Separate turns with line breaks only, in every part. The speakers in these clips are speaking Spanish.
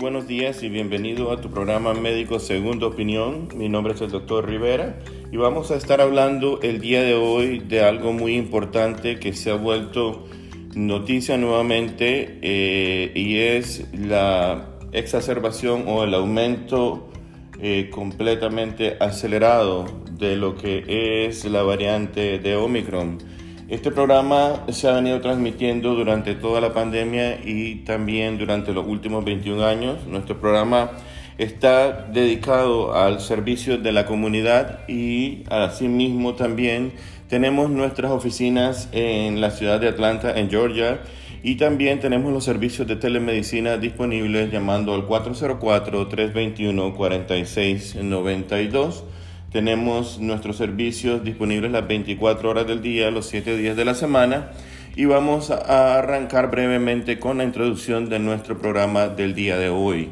buenos días y bienvenido a tu programa médico Segunda Opinión. Mi nombre es el doctor Rivera y vamos a estar hablando el día de hoy de algo muy importante que se ha vuelto noticia nuevamente eh, y es la exacerbación o el aumento eh, completamente acelerado de lo que es la variante de Omicron. Este programa se ha venido transmitiendo durante toda la pandemia y también durante los últimos 21 años. Nuestro programa está dedicado al servicio de la comunidad y asimismo también tenemos nuestras oficinas en la ciudad de Atlanta, en Georgia, y también tenemos los servicios de telemedicina disponibles llamando al 404-321-4692 tenemos nuestros servicios disponibles las 24 horas del día, los 7 días de la semana. Y vamos a arrancar brevemente con la introducción de nuestro programa del día de hoy.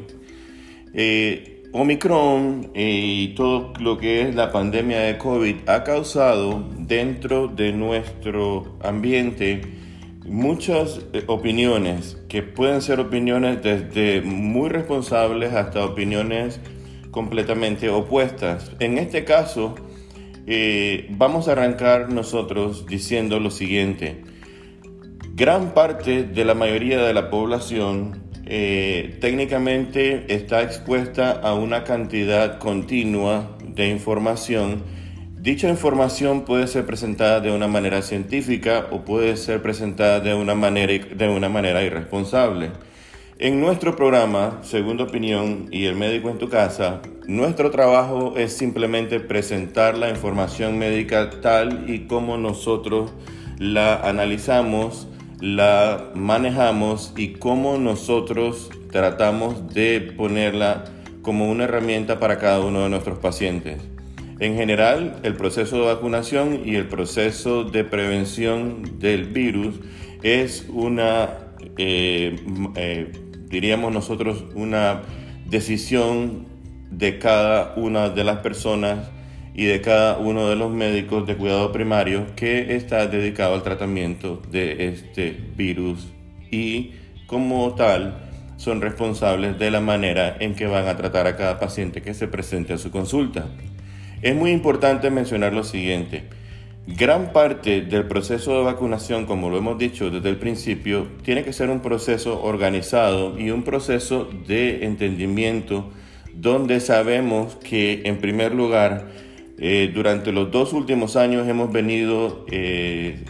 Eh, Omicron y todo lo que es la pandemia de COVID ha causado dentro de nuestro ambiente muchas eh, opiniones que pueden ser opiniones desde muy responsables hasta opiniones completamente opuestas. En este caso, eh, vamos a arrancar nosotros diciendo lo siguiente. Gran parte de la mayoría de la población eh, técnicamente está expuesta a una cantidad continua de información. Dicha información puede ser presentada de una manera científica o puede ser presentada de una manera, de una manera irresponsable. En nuestro programa, Segunda Opinión y El Médico en tu Casa, nuestro trabajo es simplemente presentar la información médica tal y como nosotros la analizamos, la manejamos y cómo nosotros tratamos de ponerla como una herramienta para cada uno de nuestros pacientes. En general, el proceso de vacunación y el proceso de prevención del virus es una eh, eh, diríamos nosotros, una decisión de cada una de las personas y de cada uno de los médicos de cuidado primario que está dedicado al tratamiento de este virus y como tal son responsables de la manera en que van a tratar a cada paciente que se presente a su consulta. Es muy importante mencionar lo siguiente. Gran parte del proceso de vacunación, como lo hemos dicho desde el principio, tiene que ser un proceso organizado y un proceso de entendimiento donde sabemos que, en primer lugar, eh, durante los dos últimos años hemos venido eh,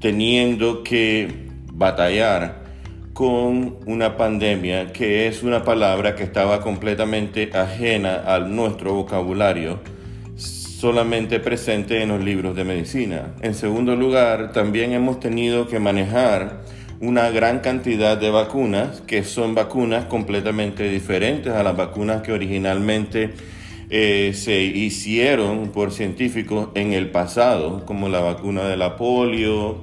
teniendo que batallar con una pandemia que es una palabra que estaba completamente ajena a nuestro vocabulario solamente presente en los libros de medicina. En segundo lugar, también hemos tenido que manejar una gran cantidad de vacunas que son vacunas completamente diferentes a las vacunas que originalmente eh, se hicieron por científicos en el pasado, como la vacuna de la polio,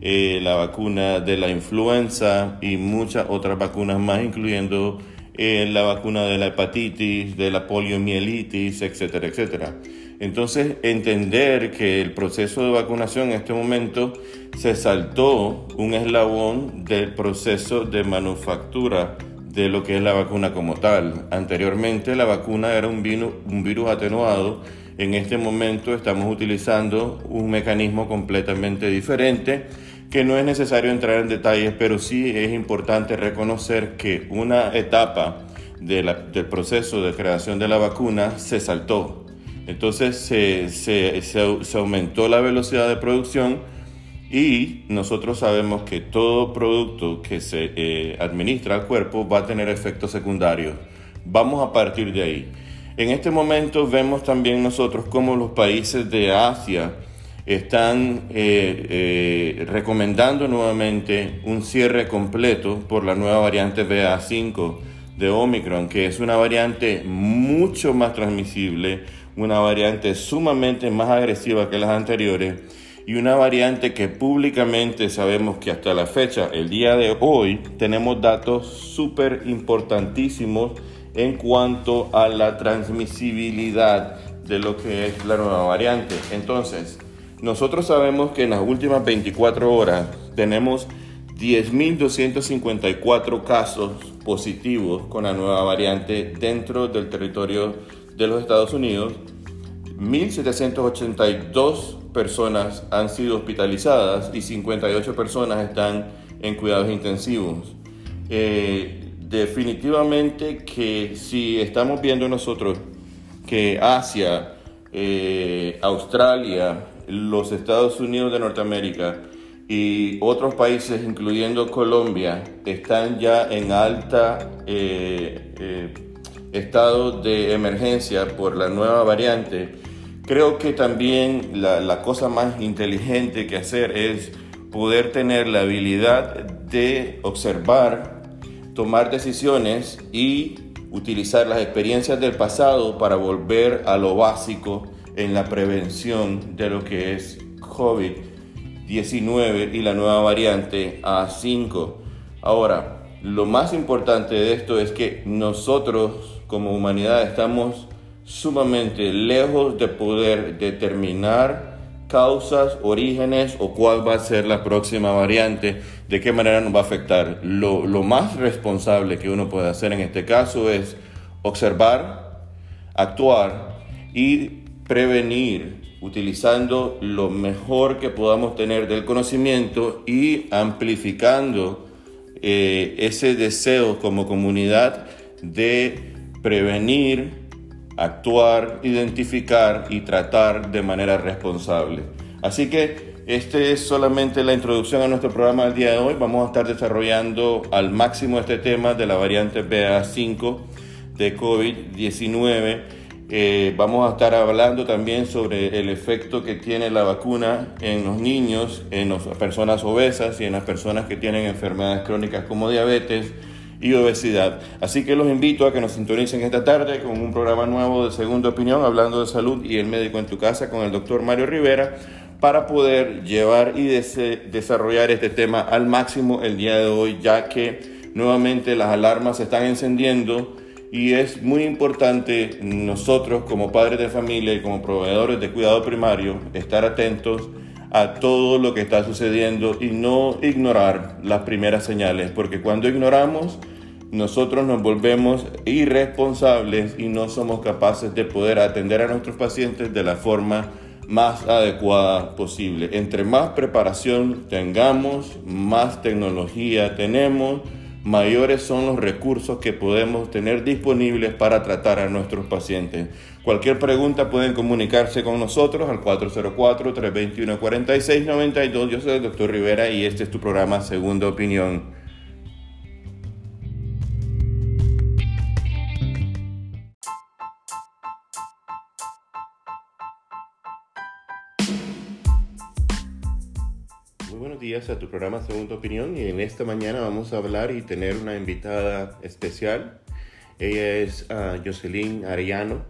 eh, la vacuna de la influenza y muchas otras vacunas más, incluyendo eh, la vacuna de la hepatitis, de la poliomielitis, etcétera, etcétera. Entonces, entender que el proceso de vacunación en este momento se saltó un eslabón del proceso de manufactura de lo que es la vacuna como tal. Anteriormente la vacuna era un virus, un virus atenuado. En este momento estamos utilizando un mecanismo completamente diferente que no es necesario entrar en detalles, pero sí es importante reconocer que una etapa del proceso de creación de la vacuna se saltó entonces se, aumentó la velocidad de producción y nosotros sabemos que todo producto que se eh, administra al cuerpo va a tener efectos secundarios. Vamos a partir de ahí. En este momento vemos también nosotros cómo los países de Asia están eh, eh, recomendando nuevamente un cierre completo por la nueva variante BA5 de Omicron, que es una variante mucho más transmisible, una variante sumamente más agresiva que las anteriores y una variante que públicamente sabemos que hasta la fecha, el día de hoy, tenemos datos súper importantísimos en cuanto a la transmisibilidad de lo que es la nueva variante. Entonces, nosotros sabemos que en las últimas 24 horas tenemos 10.254 casos positivos con la nueva variante dentro del territorio de los Estados Unidos. 1.782 personas han sido hospitalizadas y 58 personas están en cuidados intensivos. Eh, definitivamente que si estamos viendo nosotros que Asia, eh, Australia, los Estados Unidos de Norteamérica y otros países, incluyendo Colombia, están ya en alta eh, estado de emergencia por la nueva variante, creo que también la, la cosa más inteligente que hacer es poder tener la habilidad de observar, tomar decisiones y utilizar las experiencias del pasado para volver a lo básico en la prevención de lo que es COVID-19 y la nueva variante A5. Ahora, lo más importante de esto es que nosotros como humanidad estamos sumamente lejos de poder determinar causas, orígenes o cuál va a ser la próxima variante, de qué manera nos va a afectar. Lo, más responsable que uno puede hacer en este caso es observar, actuar y prevenir utilizando lo mejor que podamos tener del conocimiento y amplificando eh, ese deseo como comunidad de prevenir, actuar, identificar y tratar de manera responsable. Así que este es solamente la introducción a nuestro programa del día de hoy. Vamos a estar desarrollando al máximo este tema de la variante BA5 de COVID-19. Eh, vamos a estar hablando también sobre el efecto que tiene la vacuna en los niños, en las personas obesas y en las personas que tienen enfermedades crónicas como diabetes y obesidad. Así que los invito a que nos sintonicen esta tarde con un programa nuevo de Segunda Opinión, hablando de salud y el médico en tu casa con el doctor Mario Rivera, para poder llevar y desarrollar este tema al máximo el día de hoy, ya que nuevamente las alarmas se están encendiendo y es muy importante nosotros como padres de familia y como proveedores de cuidado primario estar atentos a todo lo que está sucediendo y no ignorar las primeras señales, porque cuando ignoramos, nosotros nos volvemos irresponsables y no somos capaces de poder atender a nuestros pacientes de la forma más adecuada posible. Entre más preparación tengamos, más tecnología tenemos, mayores son los recursos que podemos tener disponibles para tratar a nuestros pacientes. Cualquier pregunta pueden comunicarse con nosotros al 404-321-4692. Yo soy el doctor Rivera y este es tu programa Segunda Opinión. Buenos días a tu programa Segunda Opinión y en esta mañana vamos a hablar y tener una invitada especial. Ella es uh, Jocelyn Arellano,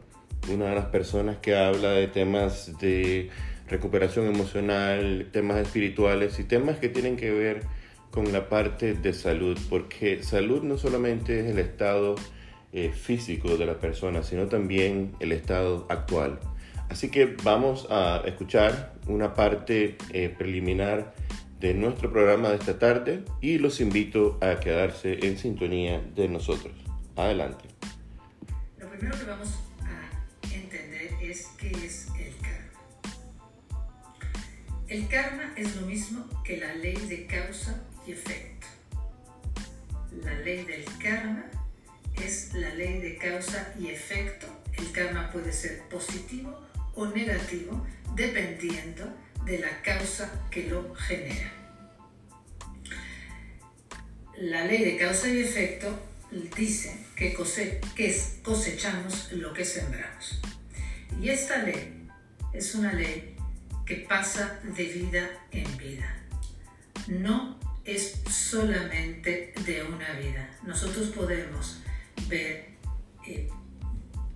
una de las personas que habla de temas de recuperación emocional, temas espirituales y temas que tienen que ver con la parte de salud, porque salud no solamente es el estado eh, físico de la persona, sino también el estado actual. Así que vamos a escuchar una parte eh, preliminar de nuestro programa de esta tarde y los invito a quedarse en sintonía de nosotros. Adelante.
Lo primero que vamos a entender es qué es el karma. El karma es lo mismo que la ley de causa y efecto. La ley del karma es la ley de causa y efecto. El karma puede ser positivo o negativo dependiendo de la causa que lo genera. La ley de causa y efecto dice que, cosechamos lo que sembramos. Y esta ley es una ley que pasa de vida en vida. No es solamente de una vida. Nosotros podemos ver eh,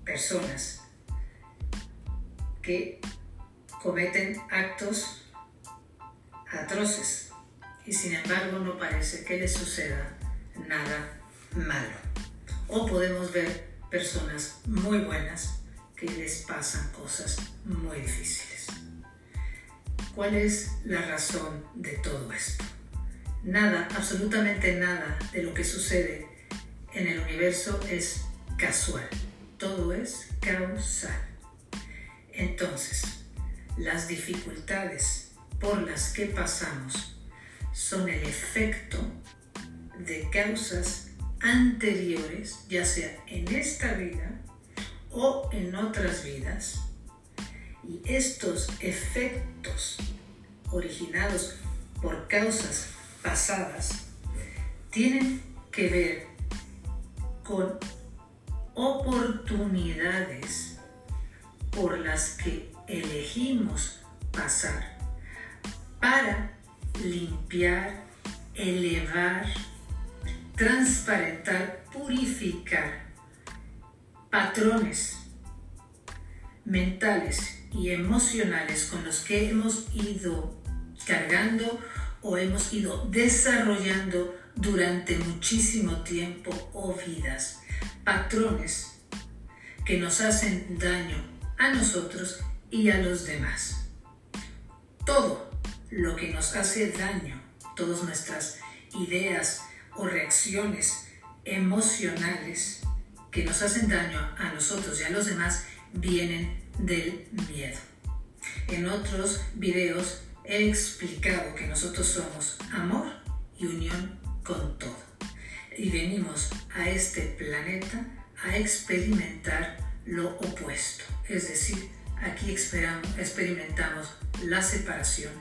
personas que cometen actos atroces y sin embargo no parece que les suceda nada malo. O podemos ver personas muy buenas que les pasan cosas muy difíciles. ¿Cuál es la razón de todo esto? Nada, absolutamente nada de lo que sucede en el universo es casual. Todo es causal. Entonces, las dificultades por las que pasamos son el efecto de causas anteriores, ya sea en esta vida o en otras vidas. Y estos efectos originados por causas pasadas tienen que ver con oportunidades por las que elegimos pasar para limpiar, elevar, transparentar, purificar patrones mentales y emocionales con los que hemos ido cargando o hemos ido desarrollando durante muchísimo tiempo o vidas. Patrones que nos hacen daño a nosotros y a los demás. Todo lo que nos hace daño, todas nuestras ideas o reacciones emocionales que nos hacen daño a nosotros y a los demás vienen del miedo. En otros videos he explicado que nosotros somos amor y unión con todo. Y venimos a este planeta a experimentar lo opuesto. Es decir, aquí experimentamos la separación,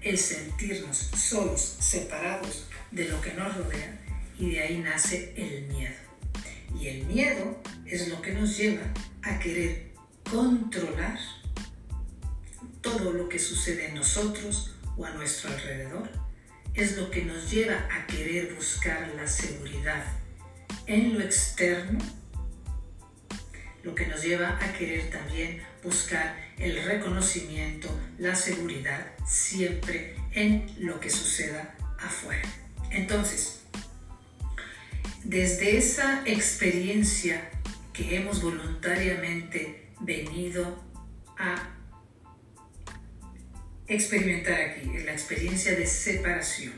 el sentirnos solos, separados de lo que nos rodea y de ahí nace el miedo. Y el miedo es lo que nos lleva a querer controlar todo lo que sucede en nosotros o a nuestro alrededor es lo que nos lleva a querer buscar la seguridad en lo externo, lo que nos lleva a querer también buscar el reconocimiento, la seguridad siempre en lo que suceda afuera. Entonces, desde esa experiencia que hemos voluntariamente venido a experimentar aquí, en la experiencia de separación.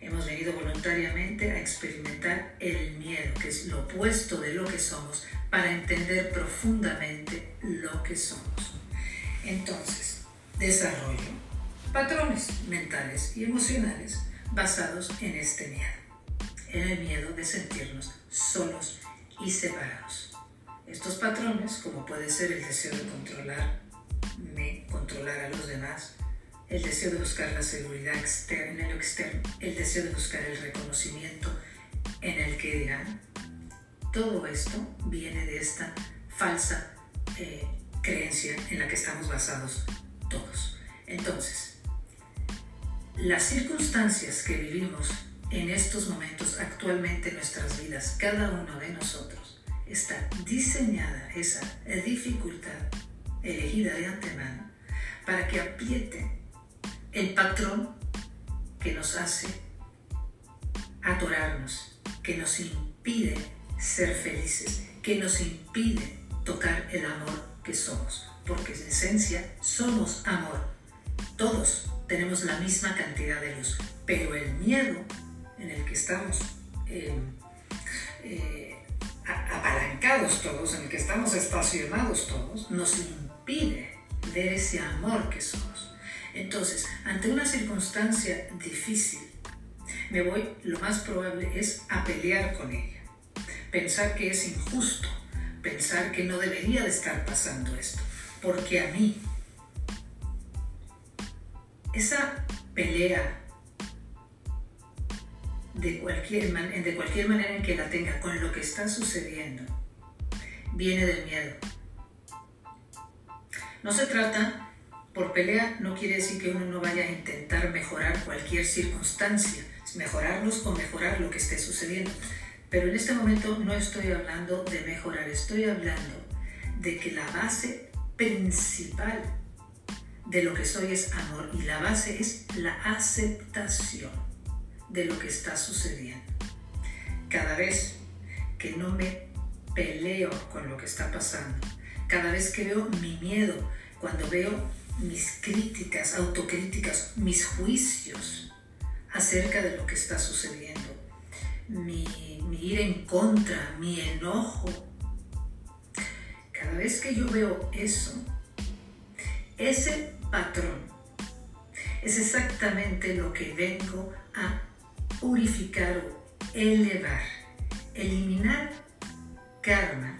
Hemos venido voluntariamente a experimentar el miedo, que es lo opuesto de lo que somos, para entender profundamente lo que somos. Entonces, desarrollo patrones mentales y emocionales basados en este miedo, en el miedo de sentirnos solos y separados. Estos patrones, como puede ser el deseo de controlarme, controlar a los demás, el deseo de buscar la seguridad externa en lo externo, el deseo de buscar el reconocimiento en el que dirán. Todo esto viene de esta falsa eh, creencia en la que estamos basados todos. Entonces, las circunstancias que vivimos en estos momentos actualmente en nuestras vidas, cada uno de nosotros, está diseñada esa dificultad elegida de antemano para que apriete el patrón que nos hace atorarnos, que nos impide ser felices, que nos impide tocar el amor que somos, porque en esencia somos amor. Todos tenemos la misma cantidad de luz, pero el miedo en el que estamos eh, eh, apalancados todos, en el que estamos estacionados todos, nos impide ver ese amor que somos. Entonces, ante una circunstancia difícil, me voy, lo más probable es a pelear con ella. Pensar que es injusto, pensar que no debería de estar pasando esto, porque a mí esa pelea de cualquier, de cualquier manera en que la tenga con lo que está sucediendo, viene del miedo. No se trata por pelea no quiere decir que uno no vaya a intentar mejorar cualquier circunstancia, mejorarlos con mejorar lo que esté sucediendo. Pero en este momento no estoy hablando de mejorar, estoy hablando de que la base principal de lo que soy es amor y la base es la aceptación de lo que está sucediendo. Cada vez que no me peleo con lo que está pasando, cada vez que veo mi miedo, cuando veo mis críticas, autocríticas, mis juicios acerca de lo que está sucediendo. Mi, mi ir en contra, mi enojo. Cada vez que yo veo eso, ese patrón es exactamente lo que vengo a purificar o elevar, eliminar karma,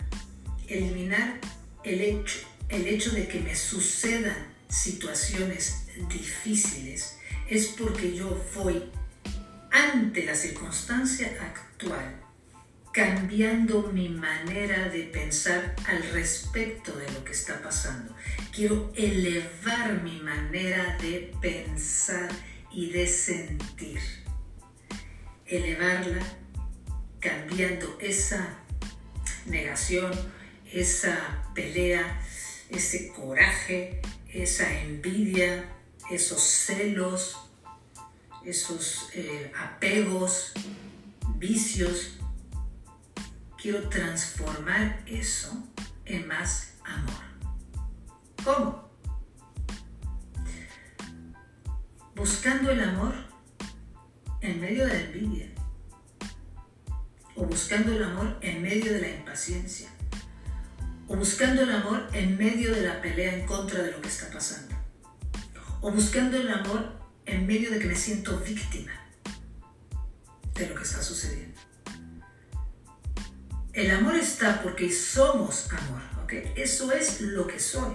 eliminar el hecho, el hecho de que me sucedan situaciones difíciles, es porque yo voy ante la circunstancia actual cambiando mi manera de pensar al respecto de lo que está pasando. Quiero elevar mi manera de pensar y de sentir. Elevarla cambiando esa negación, esa pelea, ese coraje, esa envidia, esos celos, esos eh, apegos, vicios, quiero transformar eso en más amor. ¿Cómo? Buscando el amor en medio de la envidia. O buscando el amor en medio de la impaciencia. O buscando el amor en medio de la pelea en contra de lo que está pasando. O buscando el amor en medio de que me siento víctima de lo que está sucediendo. El amor está porque somos amor, ¿ok? Eso es lo que soy.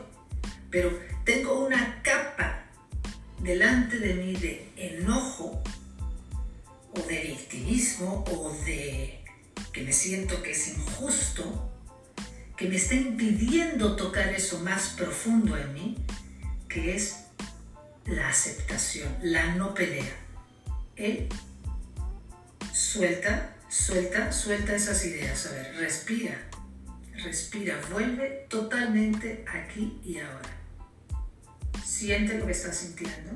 Pero tengo una capa delante de mí de enojo o de victimismo o de que me siento que es injusto, que me está impidiendo tocar eso más profundo en mí, que es la aceptación, la no pelea. Él suelta Suelta, suelta esas ideas. A ver, respira. Respira, vuelve totalmente aquí y ahora. Siente lo que estás sintiendo.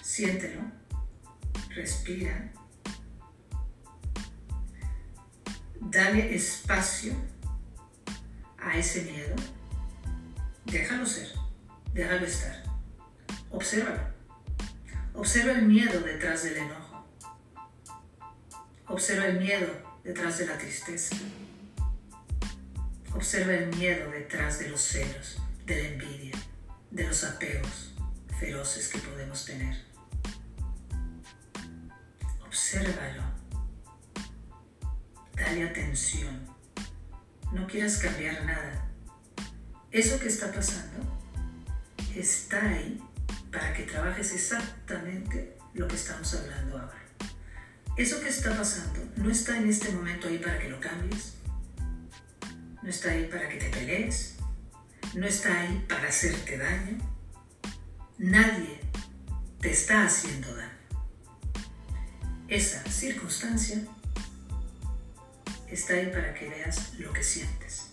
Siéntelo. Respira. Dale espacio a ese miedo. Déjalo ser. Déjalo estar. Obsérvalo. Observa el miedo detrás del enojo. Observa el miedo detrás de la tristeza. Observa el miedo detrás de los celos, de la envidia, de los apegos feroces que podemos tener. Obsérvalo. Dale atención. No quieras cambiar nada. Eso que está pasando está ahí para que trabajes exactamente lo que estamos hablando ahora. Eso que está pasando no está en este momento ahí para que lo cambies, no está ahí para que te pelees, no está ahí para hacerte daño. Nadie te está haciendo daño. Esa circunstancia está ahí para que veas lo que sientes.